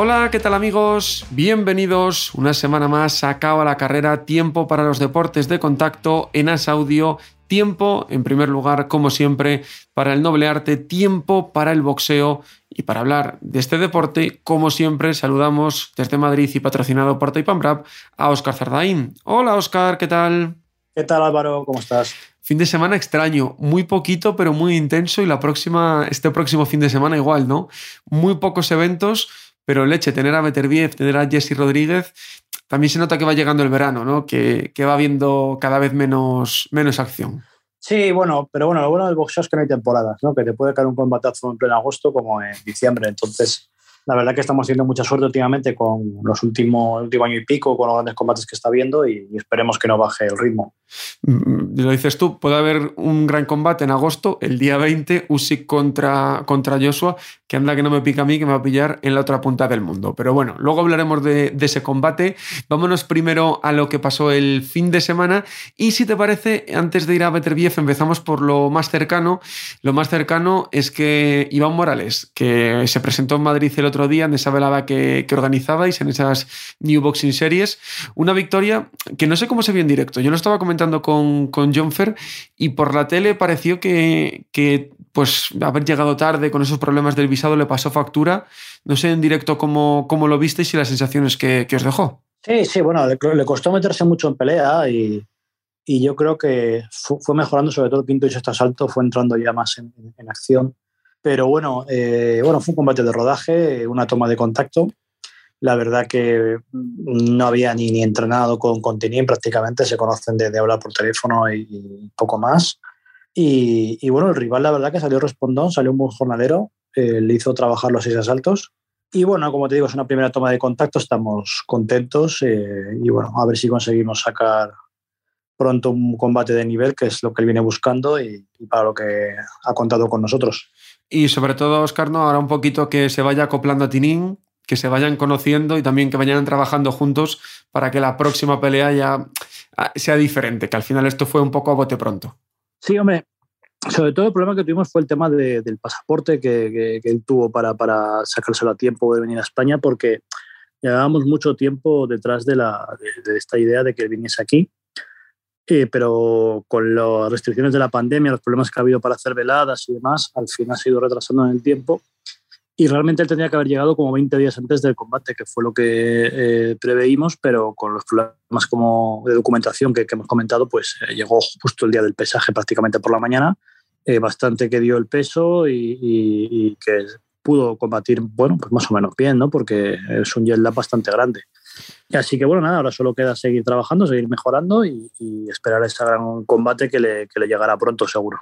Hola, ¿qué tal amigos? Bienvenidos una semana más a Cabo a la Carrera, tiempo para los deportes de contacto en As Audio, tiempo, en primer lugar, como siempre, para el noble arte, tiempo para el boxeo y para hablar de este deporte, como siempre, saludamos desde Madrid y patrocinado por Taipambrap a Óscar Zardaín. Hola Óscar, ¿qué tal? ¿Qué tal Álvaro? ¿Cómo estás? Fin de semana extraño, muy poquito pero muy intenso y la próxima, este próximo fin de semana igual, ¿no? Muy pocos eventos, pero leche, tener a Beterbiev, tener a Jesse Rodríguez, también se nota que va llegando el verano, ¿no? Que, que va habiendo cada vez menos, menos acción. Sí, bueno, pero bueno, lo bueno del boxeo es que no hay temporadas, ¿no? Que te puede caer un combatazo en pleno agosto como en diciembre. Entonces, la verdad que estamos teniendo mucha suerte últimamente con los últimos último año y pico, con los grandes combates que está viendo y, esperemos que no baje el ritmo. Mm, Lo dices tú, puede haber un gran combate en agosto, el día 20, Usyk contra, contra Joshua, que anda que no me pica a mí, que me va a pillar en la otra punta del mundo. Pero bueno, luego hablaremos de, ese combate. Vámonos primero a lo que pasó el fin de semana. Y si te parece, antes de ir a Beterbiev, empezamos por lo más cercano. Lo más cercano es que Iván Morales, que se presentó en Madrid el otro día en esa velada que, que organizabais, en esas New Boxing Series, una victoria que no sé cómo se vio en directo. Yo lo estaba comentando con, con John Fer y por la tele pareció que, que pues haber llegado tarde con esos problemas del visado le pasó factura. No sé en directo cómo, cómo lo visteis y las sensaciones que, que os dejó. Sí, sí, bueno, le, costó meterse mucho en pelea y, y yo creo que fue, mejorando, sobre todo el quinto y sexto asalto, fue entrando ya más en, en acción. Pero bueno, eh, bueno, fue un combate de rodaje, una toma de contacto. La verdad que no había ni, ni entrenado con, con prácticamente, se conocen de, de hablar por teléfono y, y poco más. Y, y, bueno, el rival la verdad que salió respondón, salió un buen jornalero, eh, le hizo trabajar los seis asaltos. Y bueno, como te digo, es una primera toma de contacto, estamos contentos eh, y bueno, a ver si conseguimos sacar pronto un combate de nivel, que es lo que él viene buscando y, y para lo que ha contado con nosotros. Y sobre todo, Oscar, ¿no? ahora un poquito que se vaya acoplando a Tinín, que se vayan conociendo y también que vayan trabajando juntos para que la próxima pelea ya ah, sea diferente, que al final esto fue un poco a bote pronto. Sí, hombre, sobre todo el problema que tuvimos fue el tema de, del pasaporte que, él tuvo para, sacárselo a tiempo de venir a España, porque llevábamos mucho tiempo detrás de esta idea de que él viniese aquí. Eh, pero con las restricciones de la pandemia, los problemas que ha habido para hacer veladas y demás, al fin ha sido retrasando en el tiempo. Y realmente él tendría que haber llegado como 20 días antes del combate, que fue lo que eh, preveímos, pero con los problemas como de documentación que, que hemos comentado, pues eh, llegó justo el día del pesaje prácticamente por la mañana, eh, bastante que dio el peso y, y, y, que pudo combatir, bueno, pues más o menos bien, ¿no? Porque es un jet lag bastante grande. Así que bueno, nada, ahora solo queda seguir trabajando, seguir mejorando y, y esperar ese gran combate que le, que le llegará pronto seguro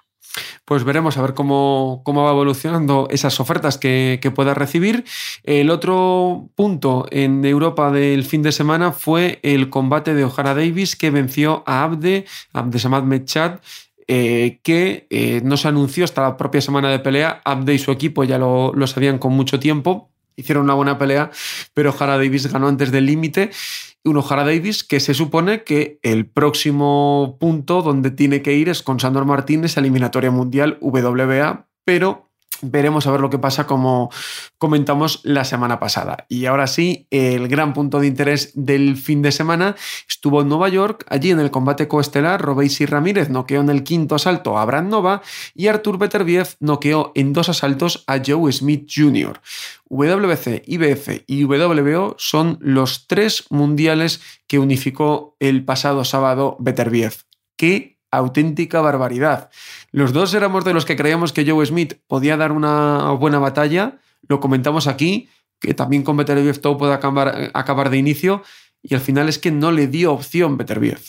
pues veremos a ver cómo, cómo va evolucionando esas ofertas que, que, pueda recibir. El otro punto en Europa del fin de semana fue el combate de O'Hara Davis que venció a Abde, Abdesamad Mechat, eh, que eh, no se anunció hasta la propia semana de pelea. Abde y su equipo ya lo, lo sabían con mucho tiempo. Hicieron una buena pelea, pero O'Hara Davis ganó antes del límite. Un O'Hara Davis que se supone que el próximo punto donde tiene que ir es con Sandor Martínez, eliminatoria mundial WBA, pero veremos a ver lo que pasa como comentamos la semana pasada. Y ahora sí, el gran punto de interés del fin de semana estuvo en Nueva York, allí en el combate coestelar, Robeisi Ramírez noqueó en el quinto asalto a Brad Nova y Artur Beterbiev noqueó en dos asaltos a Joe Smith Jr. WBC, IBF y WBO son los tres mundiales que unificó el pasado sábado Beterbiev. ¡Qué auténtica barbaridad. Los dos éramos de los que creíamos que Joe Smith podía dar una buena batalla, lo comentamos aquí, que también con Beterbiev todo puede acabar, acabar de inicio, y al final es que no le dio opción Beterbiev.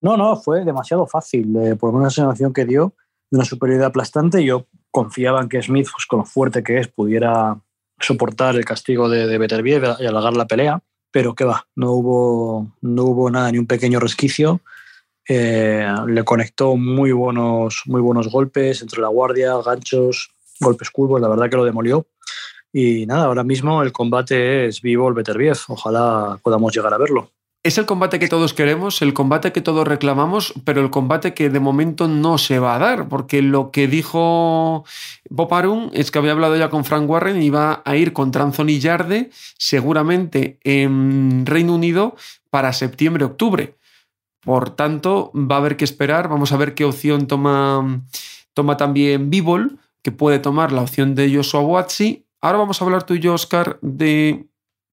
No, no, fue demasiado fácil, eh, por una sensación que dio de una superioridad aplastante. Yo confiaban que Smith, pues, con lo fuerte que es, pudiera soportar el castigo de, de Beterbiev y alargar la pelea, pero que va, no hubo, no hubo nada, ni un pequeño resquicio. Eh, le conectó muy buenos, muy buenos golpes entre la guardia, ganchos, golpes curvos, la verdad que lo demolió. Y nada, ahora mismo el combate es vivo el Beterbiev. Ojalá podamos llegar a verlo. Es el combate que todos queremos, el combate que todos reclamamos, pero el combate que de momento no se va a dar, porque lo que dijo Bob es que había hablado ya con Frank Warren y iba a ir contra Anthony Yarde, seguramente en Reino Unido, para septiembre-octubre. Por tanto, va a haber que esperar, vamos a ver qué opción toma, toma también Bivol, que puede tomar la opción de Joshua Watsi. Ahora vamos a hablar tú y yo, Oscar, de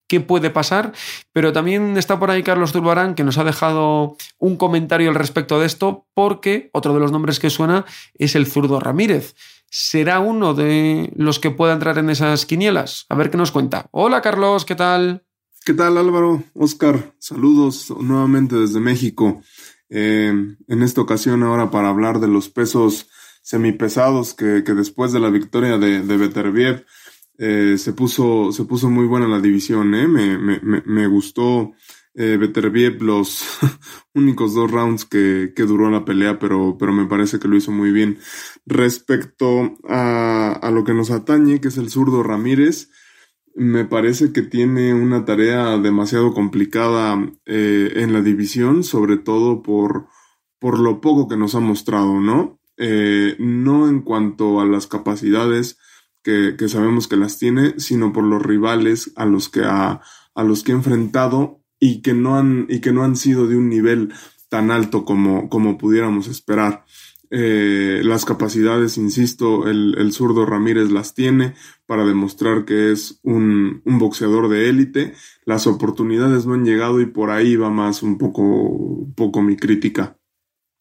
qué puede pasar, pero también está por ahí Carlos Turbarán que nos ha dejado un comentario al respecto de esto, porque otro de los nombres que suena es el zurdo Ramírez. ¿Será uno de los que pueda entrar en esas quinielas? A ver qué nos cuenta. Hola Carlos, ¿qué tal? ¿Qué tal Álvaro? Oscar, saludos nuevamente desde México. Eh, en esta ocasión ahora para hablar de los pesos semipesados que, que después de la victoria de, de Beterbiev eh, se, puso, se puso muy buena la división, ¿eh? me, me, me, gustó eh, los únicos dos rounds que, que, duró la pelea, pero, pero me parece que lo hizo muy bien. Respecto a, a lo que nos atañe, que es el zurdo Ramírez, me parece que tiene una tarea demasiado complicada eh, en la división, sobre todo por, por lo poco que nos ha mostrado, ¿no? Eh, no en cuanto a las capacidades, que, sabemos que las tiene, sino por los rivales a los que ha, a los que ha enfrentado y que no han, y que no han sido de un nivel tan alto como, como pudiéramos esperar. Eh, las capacidades, insisto, el, el, zurdo Ramírez las tiene para demostrar que es un, un boxeador de élite. Las oportunidades no han llegado y por ahí va más un poco, poco mi crítica.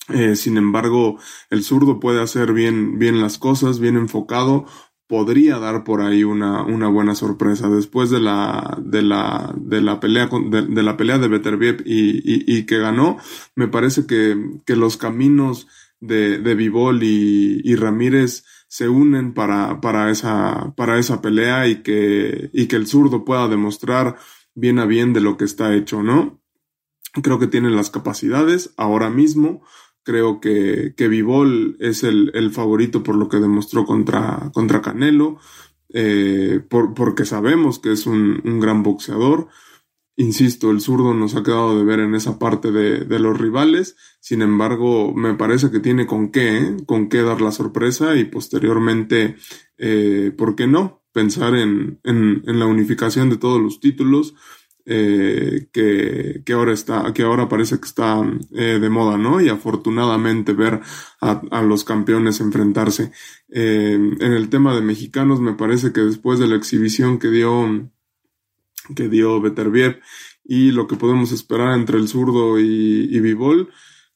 Eh, sin embargo, el zurdo puede hacer bien, bien las cosas, bien enfocado podría dar por ahí una, una buena sorpresa. Después de la, de la, de la pelea, de, la pelea de Beterbiev y, y, y, que ganó, me parece que, que los caminos de, de Vivol y, y Ramírez se unen para, para, esa, para esa pelea y que, y que el zurdo pueda demostrar bien a bien de lo que está hecho, ¿no? Creo que tiene las capacidades ahora mismo Creo que, que Vivol es el, el, favorito por lo que demostró contra, contra Canelo, eh, por, porque sabemos que es un, un, gran boxeador. Insisto, el zurdo nos ha quedado de ver en esa parte de, de los rivales. Sin embargo, me parece que tiene con qué, ¿eh? con qué dar la sorpresa y posteriormente, eh, ¿por qué no? Pensar en, en, en la unificación de todos los títulos, eh, que, que, ahora está, que ahora parece que está eh, de moda, ¿no? Y afortunadamente ver a, a los campeones enfrentarse. Eh, en el tema de mexicanos, me parece que después de la exhibición que dio, que dio Beterbiev y lo que podemos esperar entre el zurdo y, y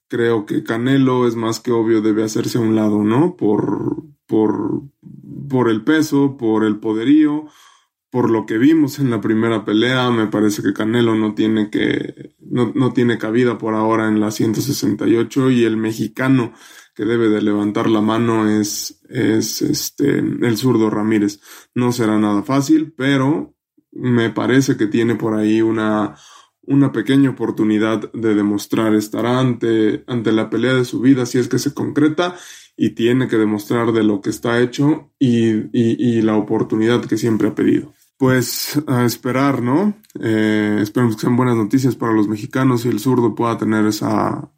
creo que Canelo es más que obvio debe hacerse a un lado, ¿no? Por, por, por el peso, por el poderío, por lo que vimos en la primera pelea, me parece que Canelo no tiene que, no, no, tiene cabida por ahora en la 168 y el mexicano que debe de levantar la mano es, es este, el zurdo Ramírez. No será nada fácil, pero me parece que tiene por ahí una, una pequeña oportunidad de demostrar estar ante, ante la pelea de su vida si es que se concreta y tiene que demostrar de lo que está hecho y, y, la oportunidad que siempre ha pedido. Pues a esperar, ¿no? Eh, esperemos que sean buenas noticias para los mexicanos y el zurdo pueda tener esa,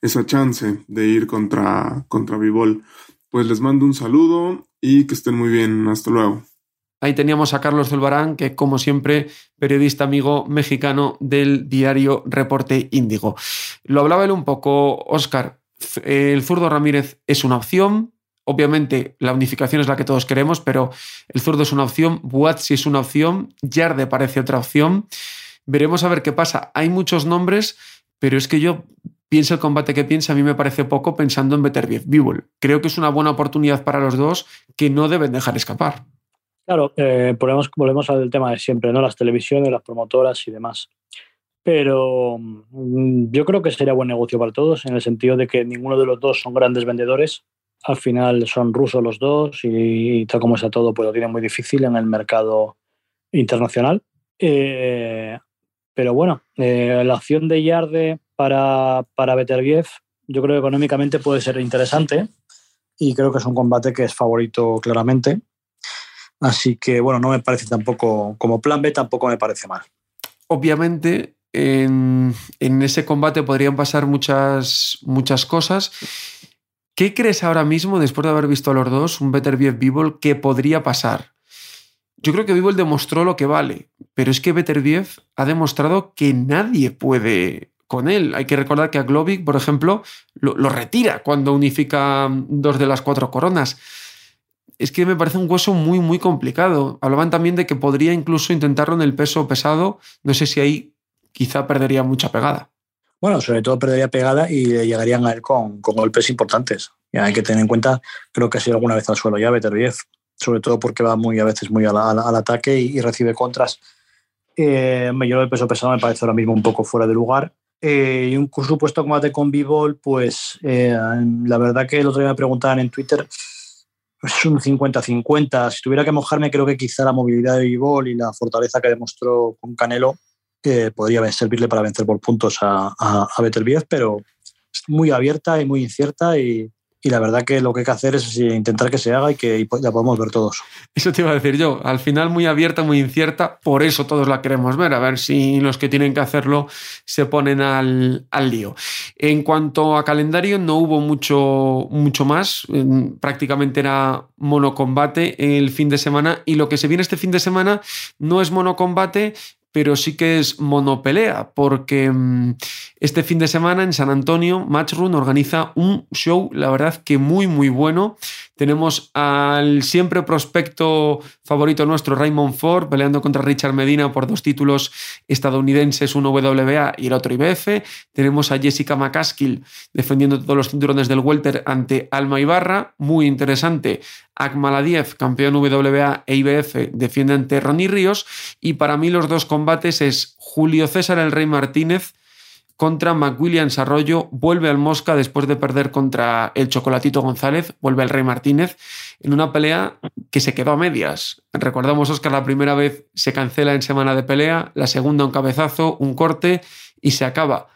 esa chance de ir contra, contra Vivol. Pues les mando un saludo y que estén muy bien. Hasta luego. Ahí teníamos a Carlos Zulbarán, que como siempre, periodista amigo mexicano del diario Reporte Índigo. Lo hablaba él un poco, Oscar. El zurdo Ramírez es una opción, Obviamente, la unificación es la que todos queremos, pero el zurdo es una opción, Buatsi es una opción, Yarde parece otra opción. Veremos a ver qué pasa. Hay muchos nombres, pero es que yo pienso el combate que piensa, a mí me parece poco pensando en Beterbiev Bivol. Creo que es una buena oportunidad para los dos que no deben dejar escapar. Claro, eh, volvemos, al tema de siempre, ¿no? Las televisiones, las promotoras y demás. Pero mm, yo creo que sería buen negocio para todos, en el sentido de que ninguno de los dos son grandes vendedores Al final son rusos los dos y, tal como está todo, pues lo tiene muy difícil en el mercado internacional. Eh, pero bueno, eh, la opción de Yarde para, para Beterbiev yo creo que económicamente puede ser interesante y creo que es un combate que es favorito claramente. Así que bueno, no me parece tampoco, como plan B tampoco me parece mal. Obviamente en, ese combate podrían pasar muchas, muchas cosas. ¿Qué crees ahora mismo, después de haber visto a los dos, un Better Bivol, que podría pasar? Yo creo que Bivol demostró lo que vale, pero es que Better ha demostrado que nadie puede con él. Hay que recordar que a Glovic, por ejemplo, lo, retira cuando unifica dos de las cuatro coronas. Es que me parece un hueso muy, muy complicado. Hablaban también de que podría incluso intentarlo en el peso pesado. No sé si ahí quizá perdería mucha pegada. Bueno, sobre todo perdería pegada y llegarían a él con, golpes importantes. Y hay que tener en cuenta, creo que ha sido alguna vez al suelo ya Beterbiev, sobre todo porque va muy a veces muy al, ataque y, recibe contras. Eh, yo el peso pesado me parece ahora mismo un poco fuera de lugar. Eh, y un supuesto combate con B-Ball, pues eh, la verdad que el otro día me preguntaban en Twitter, es un 50-50. Si tuviera que mojarme, creo que quizá la movilidad de B-Ball y la fortaleza que demostró con Canelo podría servirle para vencer por puntos a, a, a pero es muy abierta y muy incierta y, y la verdad que lo que hay que hacer es intentar que se haga y que ya podemos ver todos. Eso te iba a decir yo, al final muy abierta, muy incierta, por eso todos la queremos ver, a ver si los que tienen que hacerlo se ponen al, al lío. En cuanto a calendario, no hubo mucho, mucho más, prácticamente era monocombate el fin de semana y lo que se viene este fin de semana no es monocombate, pero sí que es monopelea, porque mm, este fin de semana en San Antonio, Matchroom organiza un show, la verdad que muy, muy bueno. Tenemos al siempre prospecto favorito nuestro, Raymond Ford, peleando contra Richard Medina por dos títulos estadounidenses, uno WBA y el otro IBF. Tenemos a Jessica McCaskill defendiendo todos los cinturones del Welter ante Alma Ibarra, muy interesante. Akmaladiev, campeón WBA e IBF, defiende ante Ronnie Ríos. Y para mí los dos combates es Julio César el Rey Martínez contra McWilliams Arroyo, vuelve al Mosca después de perder contra el Chocolatito González, vuelve al Rey Martínez, en una pelea que se quedó a medias. Recordamos, Oscar, la primera vez se cancela en semana de pelea, la segunda un cabezazo, un corte y se acaba.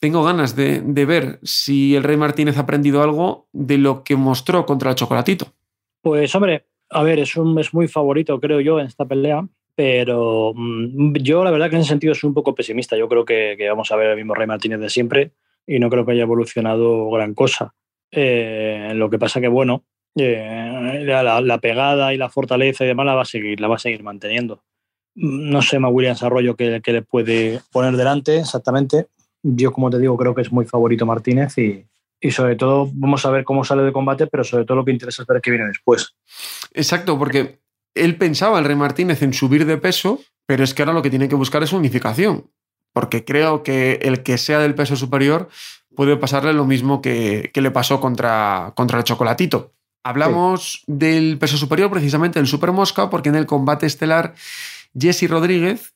Tengo ganas de, ver si el Rey Martínez ha aprendido algo de lo que mostró contra el Chocolatito. Pues hombre, a ver, es, un, es muy favorito, creo yo, en esta pelea pero mm, yo la verdad que en ese sentido soy un poco pesimista. Yo creo que, vamos a ver el mismo Rey Martínez de siempre y no creo que haya evolucionado gran cosa. Eh, lo que pasa que, bueno, eh, la, pegada y la fortaleza y demás la va a seguir, la va a seguir manteniendo. No sé más Williams Arroyo que, le puede poner delante exactamente. Yo, como te digo, creo que es muy favorito Martínez y, y sobre todo vamos a ver cómo sale de combate, pero sobre todo lo que interesa es ver qué viene después. Exacto, porque él pensaba, el Rey Martínez, en subir de peso, pero es que ahora lo que tiene que buscar es unificación, porque creo que el que sea del peso superior puede pasarle lo mismo que, le pasó contra, contra el Chocolatito. Hablamos del peso superior, precisamente del Super Mosca, porque en el combate estelar Jesse Rodríguez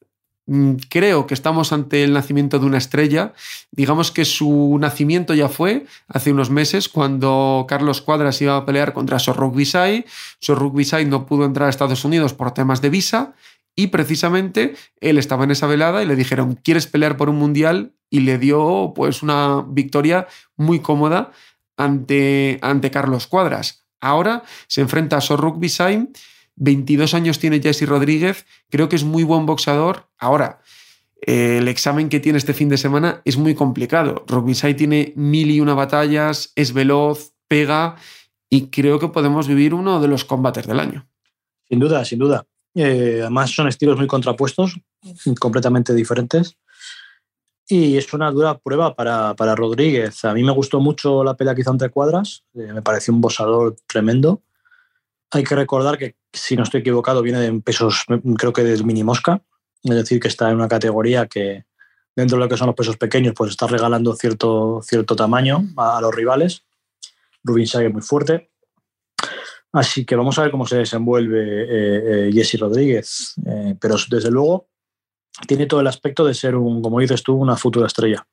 creo que estamos ante el nacimiento de una estrella. Digamos que su nacimiento ya fue hace unos meses cuando Carlos Cuadras iba a pelear contra Sorruk Visay. Sorruk no pudo entrar a Estados Unidos por temas de visa y precisamente él estaba en esa velada y le dijeron, ¿quieres pelear por un mundial? Y le dio pues una victoria muy cómoda ante, ante Carlos Cuadras. Ahora se enfrenta a Sorruk 22 años tiene Jesse Rodríguez, creo que es muy buen boxeador. Ahora, el examen que tiene este fin de semana es muy complicado. Rockbisai tiene mil y una batallas, es veloz, pega y creo que podemos vivir uno de los combates del año. Sin duda, sin duda. Eh, además son estilos muy contrapuestos, completamente diferentes. Y es una dura prueba para, Rodríguez. A mí me gustó mucho la pelea que hizo entre cuadras, eh, me pareció un boxeador tremendo. Hay que recordar que, si no estoy equivocado, viene en pesos, creo que del mini mosca, es decir, que está en una categoría que dentro de lo que son los pesos pequeños, pues está regalando cierto, cierto tamaño a, los rivales. Rubin es muy fuerte. Así que vamos a ver cómo se desenvuelve eh, eh, Jesse Rodríguez. Eh, pero desde luego tiene todo el aspecto de ser un, como dices tú, una futura estrella.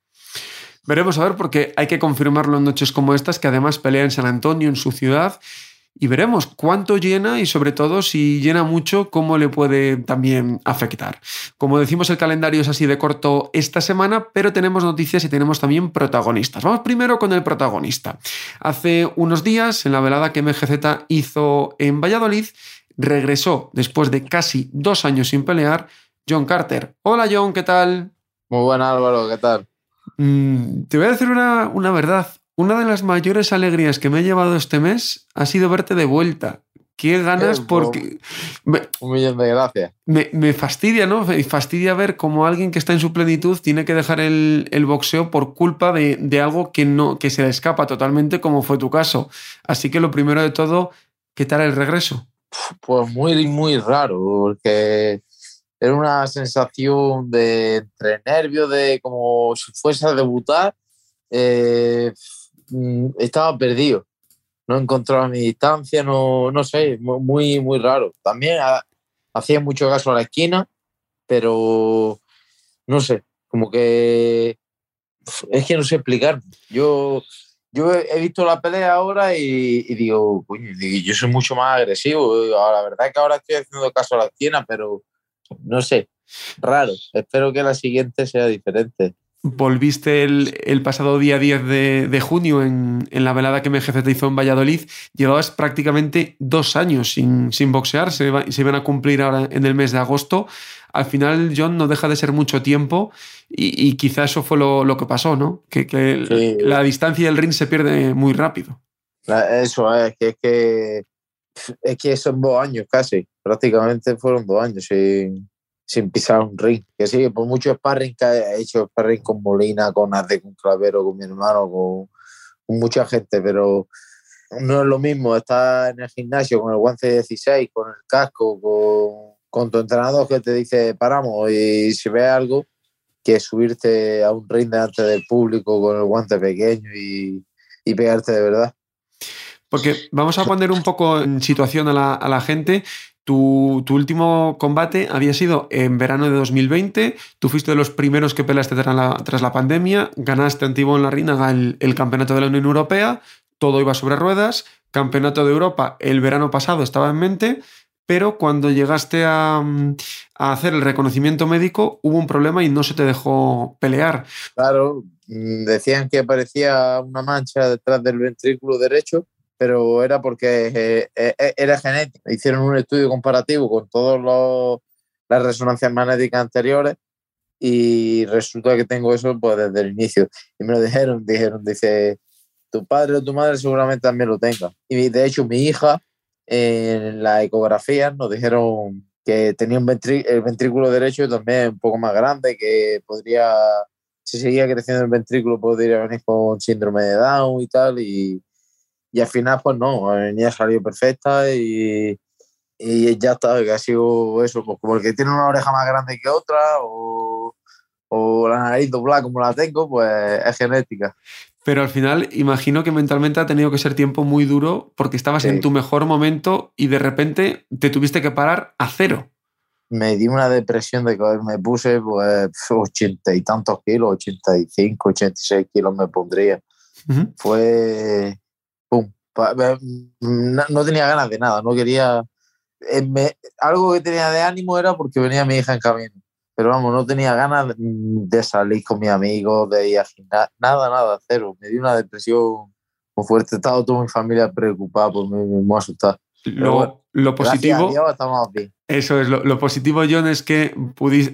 Veremos a ver porque hay que confirmarlo en noches como estas, que además pelea en San Antonio, en su ciudad, y veremos cuánto llena y sobre todo si llena mucho, cómo le puede también afectar. Como decimos, el calendario es así de corto esta semana, pero tenemos noticias y tenemos también protagonistas. Vamos primero con el protagonista. Hace unos días, en la velada que MGZ hizo en Valladolid, regresó después de casi dos años sin pelear John Carter. Hola John, ¿qué tal? Muy buena Álvaro, ¿qué tal? Mm, te voy a decir una, una verdad. Una de las mayores alegrías que me he llevado este mes ha sido verte de vuelta. Qué ganas porque... Me, un millón de gracias. Me, fastidia, ¿no? Me fastidia ver cómo alguien que está en su plenitud tiene que dejar el, boxeo por culpa de, de, algo que, no, que se le escapa totalmente, como fue tu caso. Así que lo primero de todo, ¿qué tal el regreso? Pues muy, muy raro, porque era una sensación de entre nervios, de como si fuese a debutar. Eh, estaba perdido. No encontraba mi distancia, no, no sé, muy, muy raro. También hacía mucho caso a la esquina, pero no sé, como que es que no sé explicar. Yo, yo he visto la pelea ahora y, digo, yo soy mucho más agresivo. La verdad es que ahora estoy haciendo caso a la esquina, pero no sé, raro. Espero que la siguiente sea diferente volviste el, pasado día 10 de, junio en, la velada que MGZ te hizo en Valladolid. Llevabas prácticamente dos años sin, boxear, se, se, iban a cumplir ahora en el mes de agosto. Al final, John, no deja de ser mucho tiempo y, y quizá eso fue lo, que pasó, ¿no? Que, la distancia del ring se pierde muy rápido. Eso es, que es que, es que son dos años casi, prácticamente fueron dos años sin, sin pisar un ring. Que sí, por mucho sparring que he hecho sparring con Molina, con Arde, con Clavero, con mi hermano, con, mucha gente, pero no es lo mismo estar en el gimnasio con el guante 16, con el casco, con, tu entrenador que te dice paramos y si ve algo, que subirte a un ring delante del público con el guante pequeño y, pegarte de verdad. Porque vamos a poner un poco en situación a la gente. Tu, último combate había sido en verano de 2020. Tú fuiste de los primeros que peleaste tras la, pandemia. Ganaste antiguo en la Rínaga el, el campeonato de la Unión Europea. Todo iba sobre ruedas. Campeonato de Europa el verano pasado estaba en mente. Pero cuando llegaste a, a hacer el reconocimiento médico hubo un problema y no se te dejó pelear. Claro, mm, decían que aparecía una mancha detrás del ventrículo derecho pero era porque eh, eh, eh, era genética. Hicieron un estudio comparativo con todas las resonancias magnéticas anteriores y resulta que tengo eso pues, desde el inicio. Y me lo dijeron, dijeron, dice, tu padre o tu madre seguramente también lo tenga. Y de hecho mi hija en la ecografía nos dijeron que tenía un el ventrículo derecho también un poco más grande, que podría, si seguía creciendo el ventrículo, podría venir con síndrome de Down y tal. Y, y al final, pues no, niña salió perfecta y, y ya está, que ha sido eso, pues como el que tiene una oreja más grande que otra o, o la nariz doblada como la tengo, pues es genética. Pero al final, imagino que mentalmente ha tenido que ser tiempo muy duro porque estabas en tu mejor momento y de repente te tuviste que parar a cero. Me di una depresión de que me puse pues ochenta y tantos kilos, 85, 86 kilos me pondría. Fue no, tenía ganas de nada, no quería... Eh, algo que tenía de ánimo era porque venía mi hija en camino, pero vamos, no tenía ganas de salir con mis amigos, de ir a nada, nada, cero. Me dio una depresión muy fuerte, estaba toda mi familia preocupada por mí, muy asustada. Lo, lo positivo. Eso es, lo, positivo, John, es que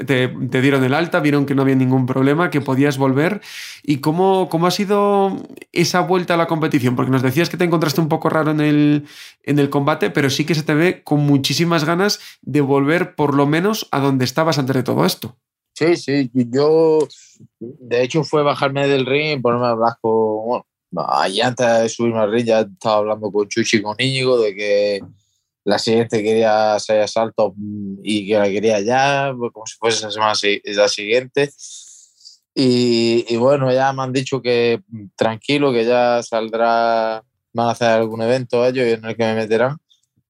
te, dieron el alta, vieron que no había ningún problema, que podías volver. ¿Y cómo, cómo ha sido esa vuelta a la competición? Porque nos decías que te encontraste un poco raro en el, en el combate, pero sí que se te ve con muchísimas ganas de volver por lo menos a donde estabas antes de todo esto. Sí, sí, yo de hecho fue bajarme del ring ponerme a hablar con, Allí antes de subirme al ring ya estaba hablando con Chuchi y con Íñigo de que la siguiente quería hacer asalto y que la quería ya, pues, como si fuese la semana la siguiente. Y, bueno, ya me han dicho que tranquilo, que ya saldrá, van a hacer algún evento ellos en el que me meterán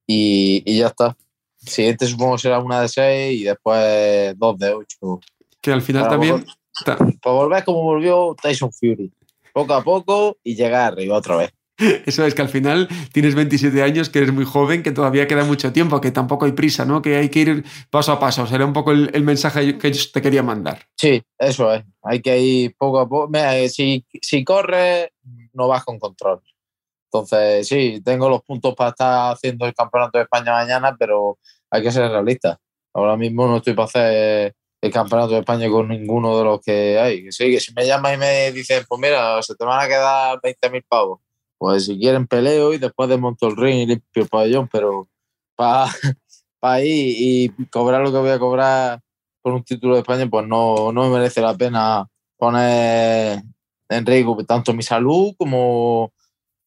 y, y ya está. Siguiente supongo será una de seis y después dos de ocho. Que al final también Para volver como volvió Tyson Fury. Poco a poco y llegar arriba otra vez. Eso es que al final tienes 27 años, que eres muy joven, que todavía queda mucho tiempo, que tampoco hay prisa, ¿no? Que hay que ir paso a paso. Será un poco el, mensaje que yo te quería mandar. Sí, eso es. Hay que ir poco a poco. Si, si corres, no vas con control. Entonces, sí, tengo los puntos para estar haciendo el campeonato de España mañana, pero hay que ser realista. Ahora mismo no estoy para hacer el campeonato de España con ninguno de los que hay. sí, que si me llaman y me dicen, pues mira, se te van a quedar 20.000 pavos pues si quieren peleo y después desmonto el ring y limpio el pabellón, pero para pa ir y cobrar lo que voy a cobrar por un título de España, pues no, no me merece la pena poner en riesgo tanto mi salud como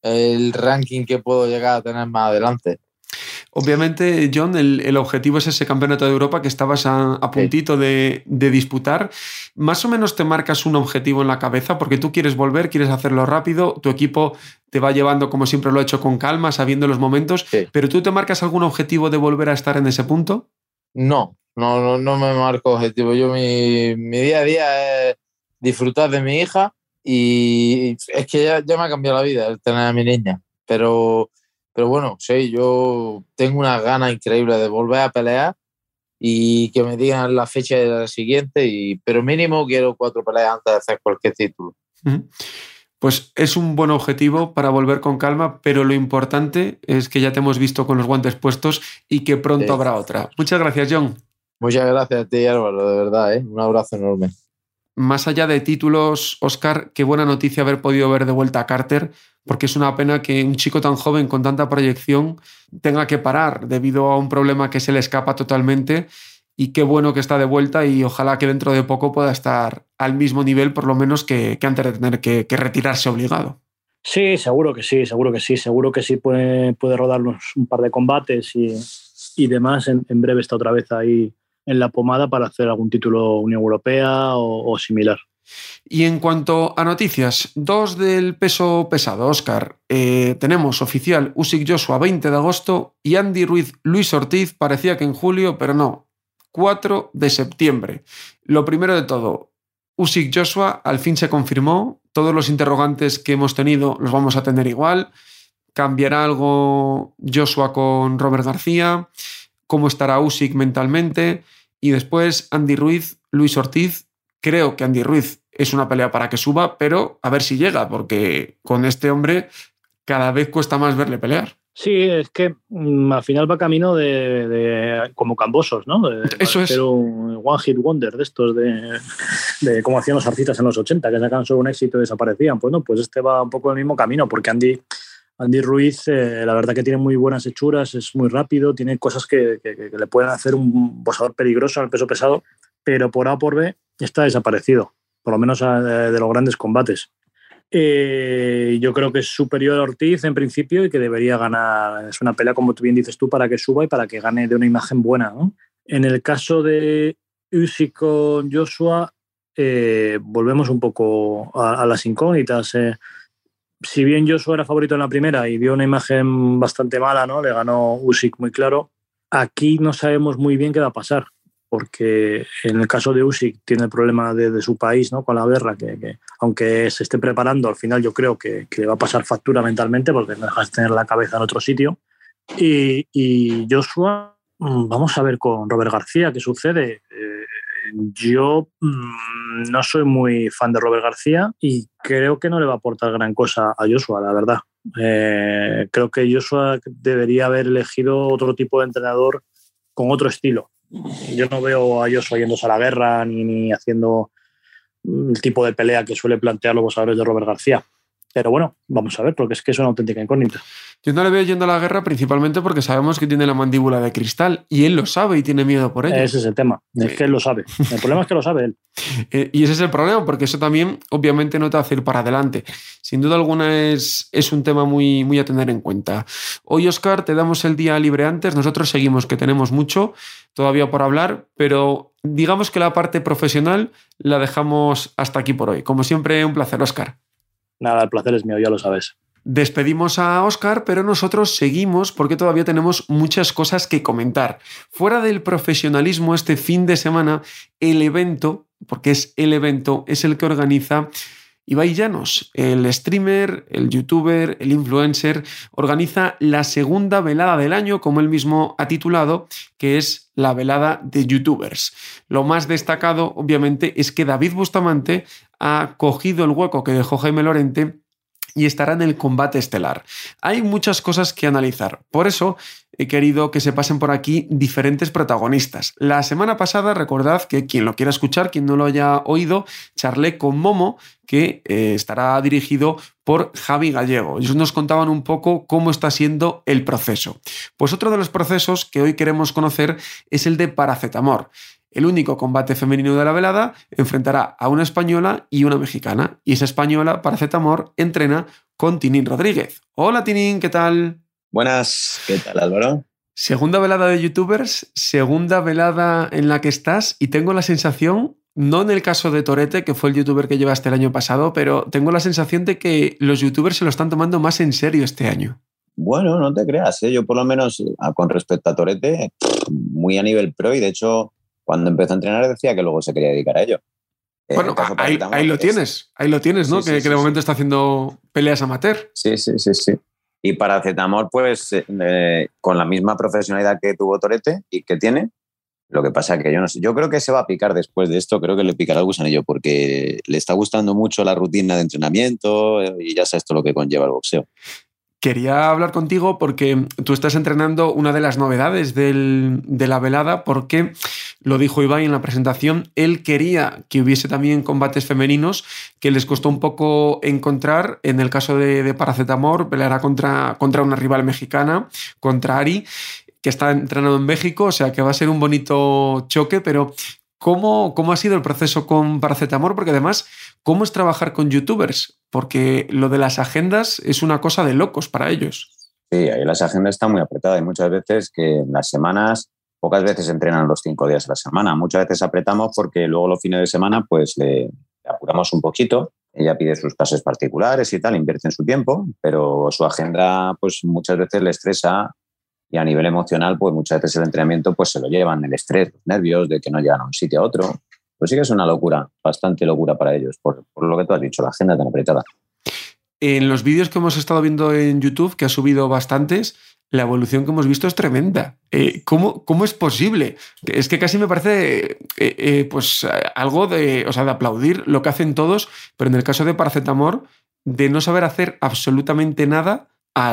el ranking que puedo llegar a tener más adelante. Obviamente, John, el, objetivo es ese campeonato de Europa que estabas a, puntito de, disputar. Más o menos te marcas un objetivo en la cabeza porque tú quieres volver, quieres hacerlo rápido, tu equipo te va llevando como siempre lo ha hecho con calma, sabiendo los momentos, pero tú te marcas algún objetivo de volver a estar en ese punto? No, no, no, me marco objetivo. Yo mi, día a día es disfrutar de mi hija y es que ya, ya me ha cambiado la vida el tener a mi niña, pero pero bueno, sí, yo tengo una gana increíble de volver a pelear y que me digan la fecha de la siguiente, y, pero mínimo quiero cuatro peleas antes de hacer cualquier título. Pues es un buen objetivo para volver con calma, pero lo importante es que ya te hemos visto con los guantes puestos y que pronto habrá otra. Muchas gracias, John. Muchas gracias a ti, Álvaro, de verdad, ¿eh? un abrazo enorme. Más allá de títulos, Oscar, qué buena noticia haber podido ver de vuelta a Carter, porque es una pena que un chico tan joven con tanta proyección tenga que parar debido a un problema que se le escapa totalmente. Y qué bueno que está de vuelta y ojalá que dentro de poco pueda estar al mismo nivel, por lo menos que, antes de tener que, retirarse obligado. Sí, seguro que sí, seguro que sí, seguro que sí puede, rodarnos un par de combates y, demás. En, en breve está otra vez ahí en la pomada para hacer algún título Unión Europea o, similar. Y en cuanto a noticias, dos del peso pesado, Oscar. Eh, tenemos oficial Usyk Joshua 20 de agosto y Andy Ruiz Luis Ortiz parecía que en julio, pero no, 4 de septiembre. Lo primero de todo, Usyk Joshua al fin se confirmó. Todos los interrogantes que hemos tenido los vamos a tener igual. ¿Cambiará algo Joshua con Robert García? ¿Cómo estará Usyk mentalmente? Y después Andy Ruiz, Luis Ortiz. Creo que Andy Ruiz es una pelea para que suba, pero a ver si llega, porque con este hombre cada vez cuesta más verle pelear. Sí, es que mm, al final va camino de, como cambosos, ¿no? Eso es. Pero un one hit wonder de estos, de, de como hacían los artistas en los 80, que sacan solo un éxito y desaparecían. Pues no, pues este va un poco el mismo camino, porque Andy, Andy Ruiz, eh, la verdad que tiene muy buenas hechuras, es muy rápido, tiene cosas que, le pueden hacer un boxeador peligroso el peso pesado, pero por A por B está desaparecido, por lo menos de, los grandes combates. Eh, yo creo que es superior a Ortiz en principio y que debería ganar. Es una pelea, como tú bien dices tú, para que suba y para que gane de una imagen buena. En el caso de Usyk con Joshua, eh, volvemos un poco a, las incógnitas si bien Joshua era favorito en la primera y dio una imagen bastante mala, ¿no? Le ganó Usyk muy claro. Aquí no sabemos muy bien qué va a pasar, porque en el caso de Usyk tiene el problema de, su país, ¿no? Con la guerra, que, aunque se esté preparando, al final yo creo que, le va a pasar factura mentalmente porque no dejas de tener la cabeza en otro sitio. Y, y Joshua, mm, vamos a ver con Robert García qué sucede. Eh, yo mm, no soy muy fan de Robert García y creo que no le va a aportar gran cosa a Joshua, la verdad. Eh, creo que Joshua debería haber elegido otro tipo de entrenador con otro estilo. Yo no veo a Joshua yéndose a la guerra ni, ni haciendo el tipo de pelea que suele plantear los boxeadores de Robert García. Pero bueno, vamos a ver, porque es que es una auténtica incógnita. Yo no le veo yendo a la guerra principalmente porque sabemos que tiene la mandíbula de cristal y él lo sabe y tiene miedo por ello. Ese es el tema, es que él lo sabe. El problema es que lo sabe él. Eh, y ese es el problema, porque eso también obviamente no te hace ir para adelante. Sin duda alguna es, es un tema muy, muy a tener en cuenta. Hoy, Oscar, te damos el día libre antes. Nosotros seguimos que tenemos mucho todavía por hablar, pero digamos que la parte profesional la dejamos hasta aquí por hoy. Como siempre, un placer, Oscar. Nada, el placer es mío, ya lo sabes. Despedimos a Oscar, pero nosotros seguimos porque todavía tenemos muchas cosas que comentar. Fuera del profesionalismo, este fin de semana, el evento porque es el evento, es el que organiza Ibai Llanos, el streamer, el youtuber, el influencer, organiza la segunda velada del año, como él mismo ha titulado, que es la velada de youtubers. Lo más destacado, obviamente, es que David Bustamante ha cogido el hueco que dejó Jaime Lorente y estará en el combate estelar. Hay muchas cosas que analizar, por eso he querido que se pasen por aquí diferentes protagonistas. La semana pasada, recordad que quien lo quiera escuchar, quien no lo haya oído, charlé con Momo, que eh, estará dirigido por Javi Gallego. Ellos nos contaban un poco cómo está siendo el proceso. Pues otro de los procesos que hoy queremos conocer es el de paracetamor el único combate femenino de la velada, enfrentará a una española y una mexicana. Y esa española, Paracetamor, entrena con Tinín Rodríguez. Hola Tinín, ¿qué tal? Buenas, ¿qué tal Álvaro? Segunda velada de youtubers, segunda velada en la que estás y tengo la sensación, no en el caso de Torete, que fue el youtuber que llevaste el año pasado, pero tengo la sensación de que los youtubers se lo están tomando más en serio este año. Bueno, no te creas, ¿eh? yo por lo menos con respecto a Torete, muy a nivel pro y de hecho cuando empezó a entrenar decía que luego se quería dedicar a ello. Eh, bueno, ahí, lo tienes, ahí lo tienes, ¿no? que, de momento está haciendo peleas amateur. Sí, sí, sí, sí. Y para Zetamor, pues eh, eh, con la misma profesionalidad que tuvo Torete y que tiene, lo que pasa que yo no sé, yo creo que se va a picar después de esto, creo que le picará el gusanillo porque le está gustando mucho la rutina de entrenamiento y ya sabes todo lo que conlleva el boxeo. Quería hablar contigo porque tú estás entrenando una de las novedades de la velada, porque lo dijo Ibai en la presentación, él quería que hubiese también combates femeninos, que les costó un poco encontrar. En el caso de, Paracetamor, peleará contra, contra una rival mexicana, contra Ari que está entrenado en México, o sea que va a ser un bonito choque, pero ¿Cómo, ¿Cómo, ha sido el proceso con Paracetamor? Porque además, ¿cómo es trabajar con youtubers? Porque lo de las agendas es una cosa de locos para ellos. Sí, ahí las agendas están muy apretadas y muchas veces que en las semanas, pocas veces entrenan los cinco días a la semana. Muchas veces apretamos porque luego los fines de semana pues le apuramos un poquito. Ella pide sus clases particulares y tal, invierte en su tiempo, pero su agenda pues muchas veces le estresa y a nivel emocional, pues muchas veces el entrenamiento pues se lo llevan, el estrés, los nervios de que no llegan a un sitio a otro. Pues sí que es una locura, bastante locura para ellos, por, lo que tú has dicho, la agenda tan apretada. En los vídeos que hemos estado viendo en YouTube, que ha subido bastantes, la evolución que hemos visto es tremenda. Eh, ¿cómo, ¿cómo, es posible? Es que casi me parece eh, eh, pues algo de, o sea, de aplaudir lo que hacen todos, pero en el caso de Paracetamor, de no saber hacer absolutamente nada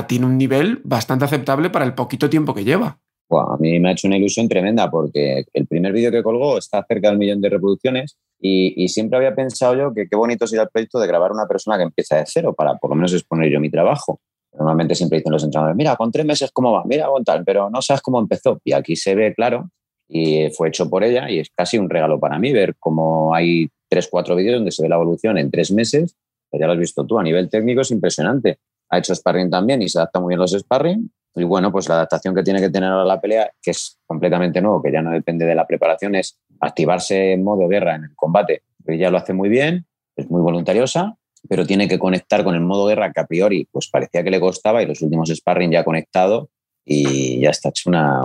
tiene un nivel bastante aceptable para el poquito tiempo que lleva. a mí me ha hecho una ilusión tremenda porque el primer vídeo que colgó está cerca del millón de reproducciones y, siempre había pensado yo que qué bonito sería el proyecto de grabar una persona que empieza de cero para por lo menos exponer yo mi trabajo. Normalmente siempre dicen los entrenadores, mira, con tres meses cómo va, mira, con tal, pero no sabes cómo empezó. Y aquí se ve claro y fue hecho por ella y es casi un regalo para mí ver cómo hay tres, cuatro vídeos donde se ve la evolución en tres meses. ya lo has visto tú, a nivel técnico es impresionante ha hecho sparring también y se adapta muy bien los sparring. Y bueno, pues la adaptación que tiene que tener ahora la pelea, que es completamente nuevo, que ya no depende de la preparación, es activarse en modo guerra en el combate. Ella lo hace muy bien, es muy voluntariosa, pero tiene que conectar con el modo guerra que a priori pues parecía que le costaba y los últimos sparring ya conectado y ya está hecho una,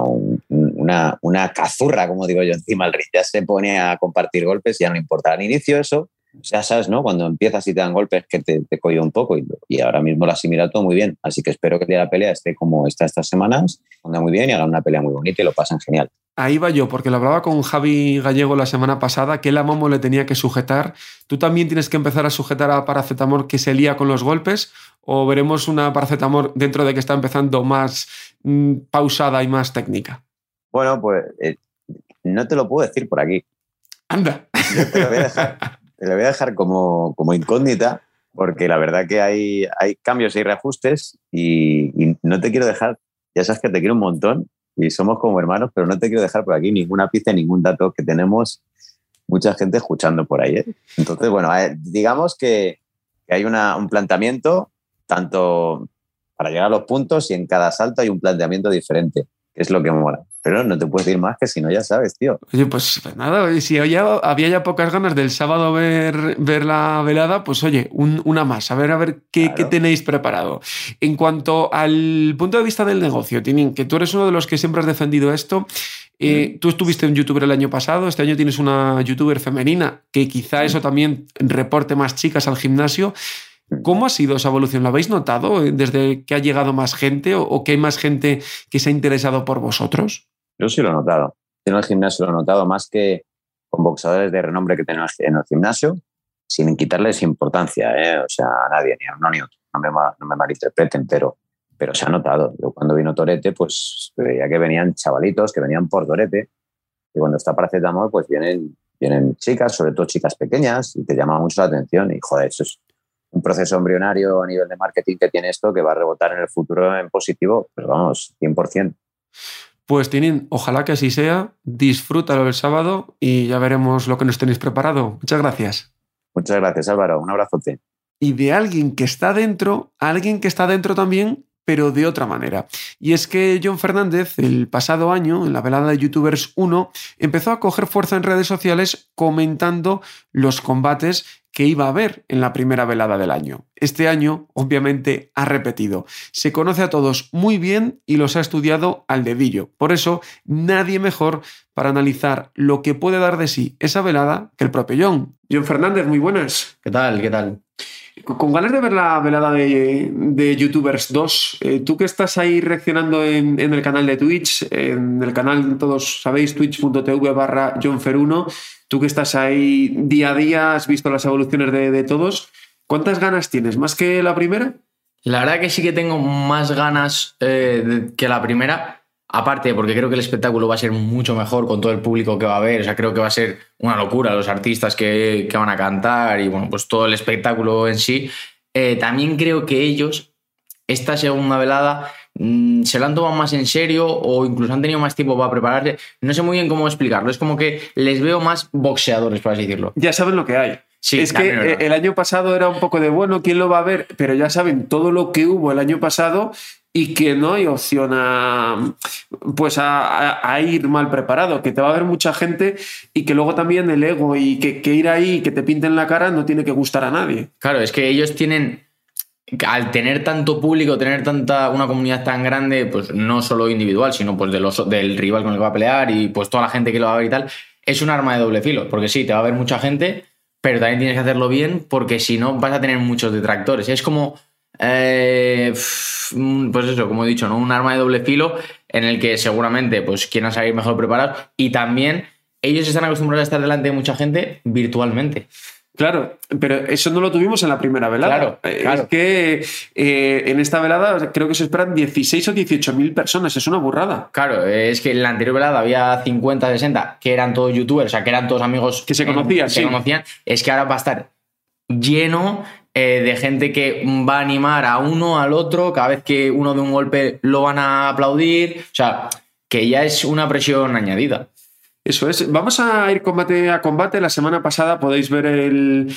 una, una cazurra, como digo yo, encima del ring. Ya se pone a compartir golpes, ya no importa. Al inicio eso ya sabes, ¿no? Cuando empiezas y te dan golpes que te, te un poco y, ahora mismo la asimila todo muy bien. Así que espero que el día de la pelea esté como está estas semanas, anda muy bien y haga una pelea muy bonita y lo pasen genial. Ahí va yo, porque lo hablaba con Javi Gallego la semana pasada, que la Momo le tenía que sujetar. ¿Tú también tienes que empezar a sujetar a Paracetamor que se lía con los golpes? ¿O veremos una Paracetamor dentro de que está empezando más mm, pausada y más técnica? Bueno, pues eh, no te lo puedo decir por aquí. Anda. te lo voy a dejar. te la voy a dejar como, como incógnita, porque la verdad que hay, hay cambios y reajustes y, no te quiero dejar, ya sabes que te quiero un montón y somos como hermanos, pero no te quiero dejar por aquí ninguna pista, ningún dato que tenemos mucha gente escuchando por ahí. ¿eh? Entonces, bueno, digamos que, que hay una, un planteamiento tanto para llegar a los puntos y en cada salto hay un planteamiento diferente, que es lo que mola. Pero no te puedo decir más que si no, ya sabes, tío. Oye, pues, pues nada, si había, había ya pocas ganas del sábado ver, ver la velada, pues oye, una más, a ver, a ver qué, tenéis preparado. En cuanto al punto de vista del negocio, Tinin, que tú eres uno de los que siempre has defendido esto, Eh, tú estuviste un youtuber el año pasado, este año tienes una youtuber femenina, que quizá eso también reporte más chicas al gimnasio. ¿Cómo ha sido esa evolución? ¿Lo habéis notado eh, desde que ha llegado más gente o, que hay más gente que se ha interesado por vosotros? Yo sí lo he notado. en el gimnasio lo he notado más que con boxeadores de renombre que tenemos en el gimnasio, sin quitarles importancia, ¿eh? o sea, a nadie, ni a uno ni a otro. No me, no me malinterpreten, pero, se ha notado. Yo cuando vino Torete, pues veía que venían chavalitos que venían por Torete, y cuando está paracetamol, pues vienen, vienen chicas, sobre todo chicas pequeñas, y te llama mucho la atención. Y joder, eso es un proceso embrionario a nivel de marketing que tiene esto que va a rebotar en el futuro en positivo, pero vamos, 100%. Pues tienen, ojalá que así sea, disfrútalo el sábado y ya veremos lo que nos tenéis preparado. Muchas gracias. Muchas gracias Álvaro, un abrazote. Y de alguien que está dentro, alguien que está dentro también pero de otra manera. Y es que John Fernández, el pasado año, en la velada de YouTubers 1, empezó a coger fuerza en redes sociales comentando los combates que iba a haber en la primera velada del año. Este año, obviamente, ha repetido. Se conoce a todos muy bien y los ha estudiado al dedillo. Por eso, nadie mejor para analizar lo que puede dar de sí esa velada que el propio John. John Fernández, muy buenas. ¿Qué tal? ¿Qué tal? Con ganas de ver la velada de, YouTubers 2, eh, tú que estás ahí reaccionando en, el canal de Twitch, en el canal, todos sabéis, twitch.tv barra johnfer1, tú que estás ahí día a día, has visto las evoluciones de, todos, ¿cuántas ganas tienes? ¿Más que la primera? La verdad que sí que tengo más ganas eh, que la primera, Aparte, porque creo que el espectáculo va a ser mucho mejor con todo el público que va a haber. O sea, creo que va a ser una locura los artistas que, van a cantar y bueno, pues todo el espectáculo en sí. Eh, también creo que ellos, esta segunda velada, mm, se lo han tomado más en serio o incluso han tenido más tiempo para prepararse. No sé muy bien cómo explicarlo. Es como que les veo más boxeadores, por así decirlo. Ya saben lo que hay. Sí, es que el año pasado era un poco de bueno, ¿quién lo va a ver? Pero ya saben todo lo que hubo el año pasado y que no hay opción a, pues a, ir mal preparado, que te va a ver mucha gente y que luego también el ego y que, ir ahí y que te pinten la cara no tiene que gustar a nadie. Claro, es que ellos tienen, al tener tanto público, tener tanta, una comunidad tan grande, pues no solo individual, sino pues del rival con el que va a pelear y pues toda la gente que lo va a ver y tal, es un arma de doble filo, porque sí, te va a ver mucha gente, pero también tienes que hacerlo bien porque si no vas a tener muchos detractores. Es como eh, pues eso, como he dicho, ¿no? Un arma de doble filo en el que seguramente pues, quieran salir mejor preparados y también ellos están acostumbrados a estar delante de mucha gente virtualmente. Claro, pero eso no lo tuvimos en la primera velada. Claro, Es que eh, en esta velada creo que se esperan 16 o 18 mil personas, es una burrada. Claro, es que en la anterior velada había 50, 60, que eran todos youtubers, o sea, que eran todos amigos que se conocían. Que conocían. Es que ahora va a estar lleno eh, de gente que va a animar a uno, al otro, cada vez que uno de un golpe lo van a aplaudir, o sea, que ya es una presión añadida. Eso es. Vamos a ir combate a combate. La semana pasada podéis ver el,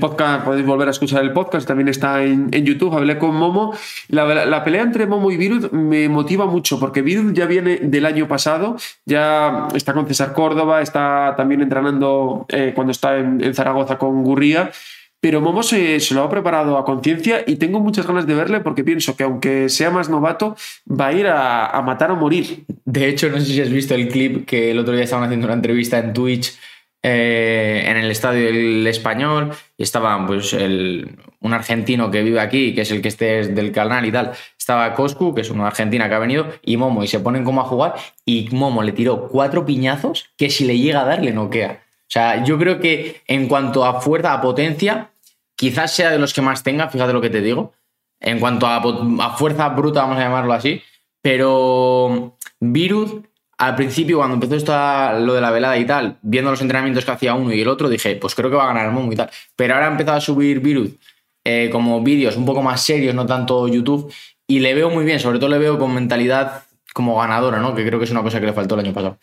podcast, podéis volver a escuchar el podcast, también está en, YouTube. Hablé con Momo. La, pelea entre Momo y Virud me motiva mucho porque Virud ya viene del año pasado, ya está con César Córdoba, está también entrenando eh, cuando está en, en Zaragoza con Gurría. Pero Momo se, lo ha preparado a conciencia y tengo muchas ganas de verle porque pienso que aunque sea más novato, va a ir a, matar o morir. De hecho, no sé si has visto el clip que el otro día estaban haciendo una entrevista en Twitch eh, en el estadio del español y estaba pues un argentino que vive aquí, que es el que esté del canal y tal. Estaba Coscu, que es una argentina que ha venido, y Momo, y se ponen como a jugar y Momo le tiró cuatro piñazos que si le llega a dar le noquea. O sea, yo creo que en cuanto a fuerza, a potencia, quizás sea de los que más tenga, fíjate lo que te digo. En cuanto a, fuerza bruta, vamos a llamarlo así. Pero Virus, al principio, cuando empezó esto, lo de la velada y tal, viendo los entrenamientos que hacía uno y el otro, dije, pues creo que va a ganar el Momo y tal. Pero ahora ha empezado a subir Virus eh, como vídeos un poco más serios, no tanto YouTube, y le veo muy bien, sobre todo le veo con mentalidad como ganadora, ¿no? Que creo que es una cosa que le faltó el año pasado.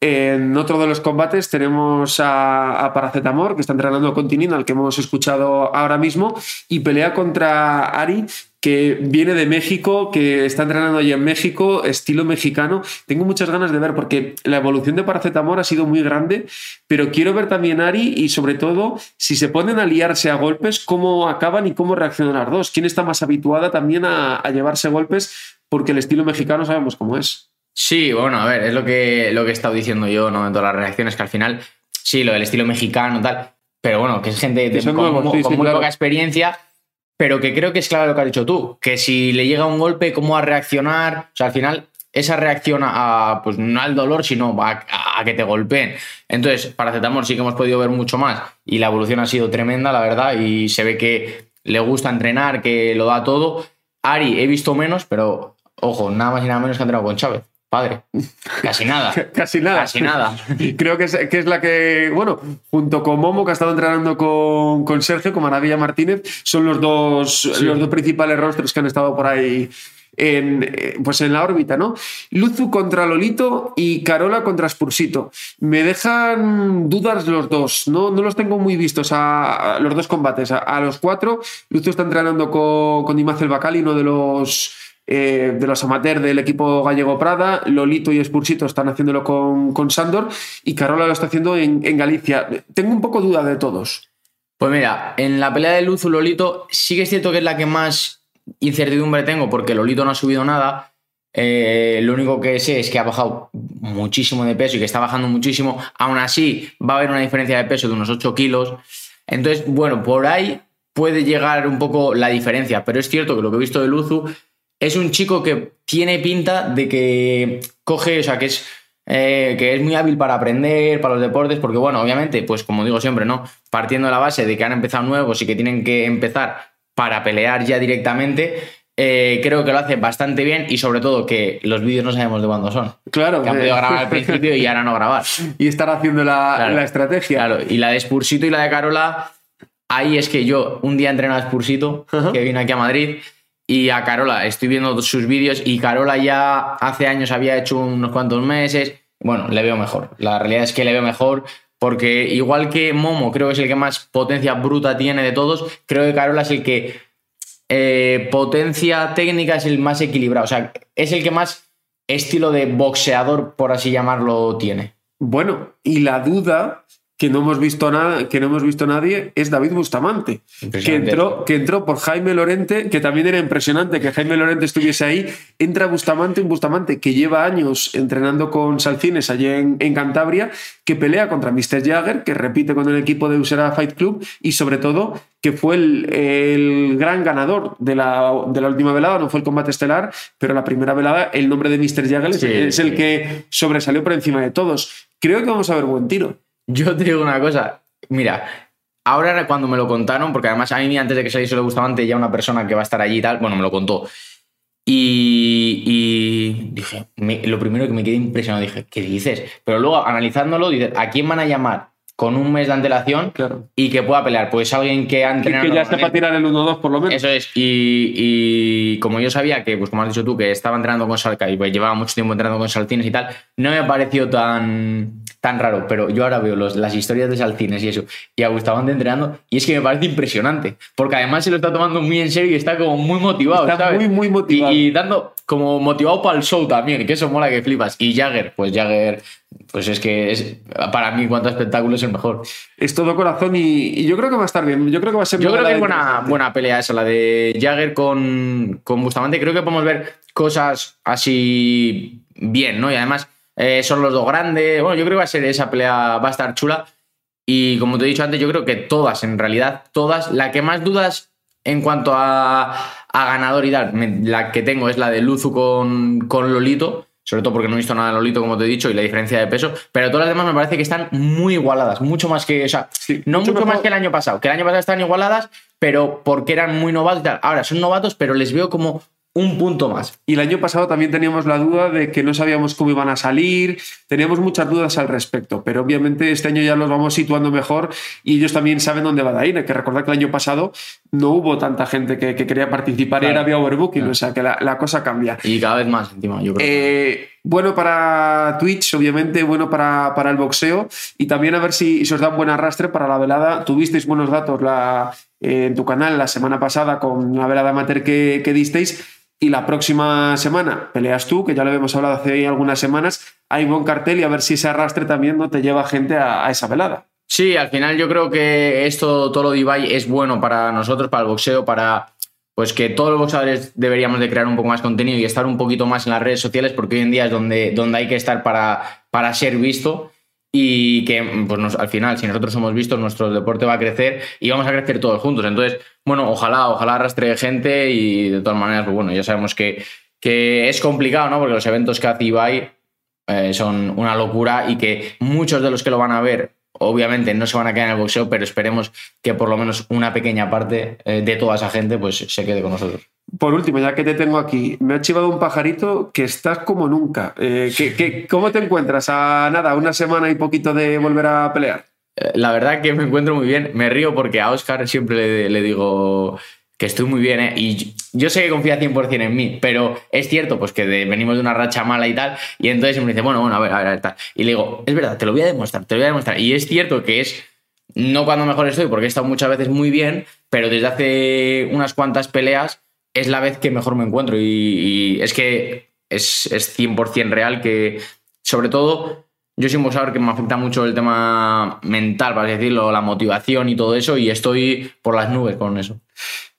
En otro de los combates tenemos a, Paracetamor, que está entrenando con Tinin, al que hemos escuchado ahora mismo, y pelea contra Ari, que viene de México, que está entrenando allí en México, estilo mexicano. Tengo muchas ganas de ver porque la evolución de Paracetamor ha sido muy grande, pero quiero ver también Ari y sobre todo si se ponen a liarse a golpes, cómo acaban y cómo reaccionan las dos. ¿Quién está más habituada también a llevarse golpes? Porque el estilo mexicano sabemos cómo es. Sí, bueno, a ver, es lo que, lo que he estado diciendo yo, ¿no? En todas las reacciones, que al final, sí, lo del estilo mexicano, tal, pero bueno, que es gente de- con, nuevos, con sí, sí, muy claro. poca experiencia, pero que creo que es claro lo que has dicho tú, que si le llega un golpe, cómo va a reaccionar, o sea, al final, esa reacción a, pues no al dolor, sino a, a que te golpeen. Entonces, paracetamol sí que hemos podido ver mucho más y la evolución ha sido tremenda, la verdad, y se ve que le gusta entrenar, que lo da todo. Ari, he visto menos, pero ojo, nada más y nada menos que ha entrenado con Chávez, padre. Casi nada. Casi nada. Casi nada. Creo que es, que es la que, bueno, junto con Momo, que ha estado entrenando con, con Sergio, con Maravilla Martínez, son los dos, los dos principales rostros que han estado por ahí en, pues en la órbita, ¿no? Luzu contra Lolito y Carola contra Spursito. Me dejan dudas los dos, ¿no? No los tengo muy vistos a, a los dos combates. A, a los cuatro, Luzu está entrenando con, con Dimaz el Bacali, uno de los eh, de los amateurs del equipo gallego Prada, Lolito y Spursito están haciéndolo con, con Sandor y Carola lo está haciendo en, en Galicia. Tengo un poco duda de todos. Pues mira, en la pelea de Luzu Lolito sí que es cierto que es la que más incertidumbre tengo porque Lolito no ha subido nada. Eh, lo único que sé es que ha bajado muchísimo de peso y que está bajando muchísimo. Aún así, va a haber una diferencia de peso de unos 8 kilos. Entonces, bueno, por ahí puede llegar un poco la diferencia. Pero es cierto que lo que he visto de Luzu es un chico que tiene pinta de que coge, o sea, que es, eh, que es muy hábil para aprender, para los deportes, porque bueno, obviamente, pues como digo siempre, ¿no? Partiendo de la base de que han empezado nuevos y que tienen que empezar para pelear ya directamente, eh, creo que lo hace bastante bien y sobre todo que los vídeos no sabemos de cuándo son. Claro. Que han eh, podido grabar al principio y ahora no grabar. y estar haciendo la, Claro. la estrategia. Claro, y la de Spursito y la de Carola, ahí es que yo un día entrené a Spursito, que vino aquí a Madrid, y a Carola estoy viendo sus vídeos y Carola ya hace años había hecho unos cuantos meses. Bueno, le veo mejor. La realidad es que le veo mejor porque igual que Momo creo que es el que más potencia bruta tiene de todos, creo que Carola es el que eh, potencia técnica es el más equilibrado. O sea, es el que más estilo de boxeador, por así llamarlo, tiene. Bueno, y la duda que no hemos visto nada, que no hemos visto nadie, es David Bustamante, que entró, que entró por Jaime Lorente, que también era impresionante que Jaime Lorente estuviese ahí. Entra Bustamante, un Bustamante que lleva años entrenando con Salcines allí en, en Cantabria, que pelea contra Mr. Jagger, que repite con el equipo de Usera Fight Club y sobre todo que fue el, el gran ganador de la, de la última velada, no fue el combate estelar, pero la primera velada, el nombre de Mr. Jagger es- Sí, es el sí. que sobresalió por encima de todos. Creo que vamos a ver buen tiro. Yo te digo una cosa, mira, ahora cuando me lo contaron, porque además a mí antes de que saliese lo Bustamante ya una persona que va a estar allí y tal, bueno, me lo contó. Y, y dije, me- lo primero que me quedé impresionado, dije, ¿qué dices? Pero luego analizándolo, dices, ¿a quién van a llamar con un mes de antelación Claro. y que pueda pelear? Pues alguien que ha Que, entrenado. que ya sepa normalmente. tirar el 1-2 por lo menos. Eso es. Y, y como yo sabía que, pues como has dicho tú, que estaba entrenando con Salca y pues, llevaba mucho tiempo entrenando con Salcines y tal, no me pareció tan, tan raro. Pero yo ahora veo los- las historias de Salcines y eso, y a Bustamante entrenando, y es que me parece impresionante. Porque además se lo está tomando muy en serio y está como muy motivado. Está ¿sabes? muy, muy motivado. Y, y dando como motivado para el show también, que eso mola que flipas. Y Jagger, pues Jagger, pues es que es para mí, cuanto espectáculo, es el mejor. Es todo corazón y, y yo creo que va a estar bien. Yo creo que va a ser Yo creo que es buena, interesante. buena pelea esa, la de Jagger con, con Bustamante. Creo que podemos ver cosas así bien, ¿no? Y además eh, son los dos grandes. Bueno, yo creo que va a ser esa pelea, va a estar chula. Y como te he dicho antes, yo creo que todas, en realidad, todas. La que más dudas en cuanto a, a ganador y tal, me- la que tengo es la de Luzu con, con Lolito. Sobre todo porque no he visto nada de Lolito, como te he dicho, y la diferencia de peso. Pero todas las demás me parece que están muy igualadas. Mucho más que. O sea, Sí, no mucho mucho, más que el año pasado. Que el año pasado estaban igualadas, pero porque eran muy novatos y tal. Ahora son novatos, pero les veo como un punto más. Y el año pasado también teníamos la duda de que no sabíamos cómo iban a salir, teníamos muchas dudas al respecto, pero obviamente este año ya los vamos situando mejor y ellos también saben dónde va a ir. Hay que recordar que el año pasado no hubo tanta gente que, que quería participar y era vía overbooking, Claro. o sea que la, la cosa cambia. Y cada vez más encima, yo creo. Eh, bueno para Twitch, obviamente, bueno para, para el boxeo y también a ver si, si os dan buen arrastre para la velada. Tuvisteis buenos datos la, eh, en tu canal la semana pasada con la velada amateur que, que disteis y la próxima semana peleas tú, que ya lo habíamos hablado hace algunas semanas. Hay buen cartel y a ver si ese arrastre también no te lleva gente a, a esa velada. Sí, al final yo creo que esto, todo lo de Ibai es bueno para nosotros, para el boxeo, para, pues que todos los boxeadores deberíamos de crear un poco más contenido y estar un poquito más en las redes sociales porque hoy en día es donde, donde hay que estar para, para ser visto y que pues al final, si nosotros somos vistos, nuestro deporte va a crecer y vamos a crecer todos juntos. Entonces, bueno, ojalá, ojalá arrastre gente y de todas maneras, pues bueno, ya sabemos que, que es complicado, ¿no? Porque los eventos que hace Ibai eh, son una locura y que muchos de los que lo van a ver obviamente no se van a quedar en el boxeo, pero esperemos que por lo menos una pequeña parte eh, de toda esa gente pues se quede con nosotros. Por último, ya que te tengo aquí, me ha chivado un pajarito que estás como nunca. Eh, cómo te encuentras a nada, una semana y poquito de volver a pelear? Eh, la verdad que me encuentro muy bien. Me río porque a Oscar siempre le digo que estoy muy bien, ¿eh? Y yo sé que confía 100% en mí, pero es cierto, pues que venimos de una racha mala y tal, y entonces me dice, bueno, bueno, a ver, a ver, a ver, tal. Y le digo, es verdad, te lo voy a demostrar, te lo voy a demostrar. Y es cierto que es no cuando mejor estoy, porque he estado muchas veces muy bien, pero desde hace unas cuantas peleas es la vez que mejor me encuentro. Y, es que es, es 100% real que, sobre todo, yo soy un boxeador que me afecta mucho el tema mental, para decirlo, la motivación y todo eso, y estoy por las nubes con eso.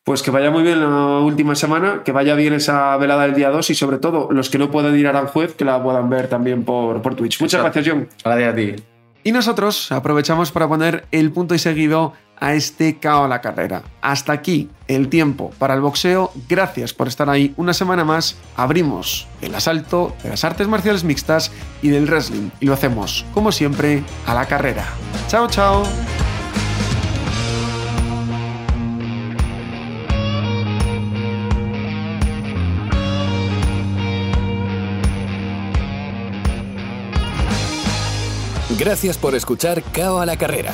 Pues que vaya muy bien la última semana, que vaya bien esa velada del día 2 y sobre todo los que no pueden ir a Aranjuez, que la puedan ver también por, por Twitch. Muchas gracias, John. Gracias a ti. Y nosotros aprovechamos para poner el punto y seguido a este cao a la carrera. Hasta aquí el tiempo para el boxeo. Gracias por estar ahí una semana más. Abrimos el asalto de las artes marciales mixtas y del wrestling. Y lo hacemos, como siempre, a la carrera. Chao, chao. Gracias por escuchar Cao a la Carrera,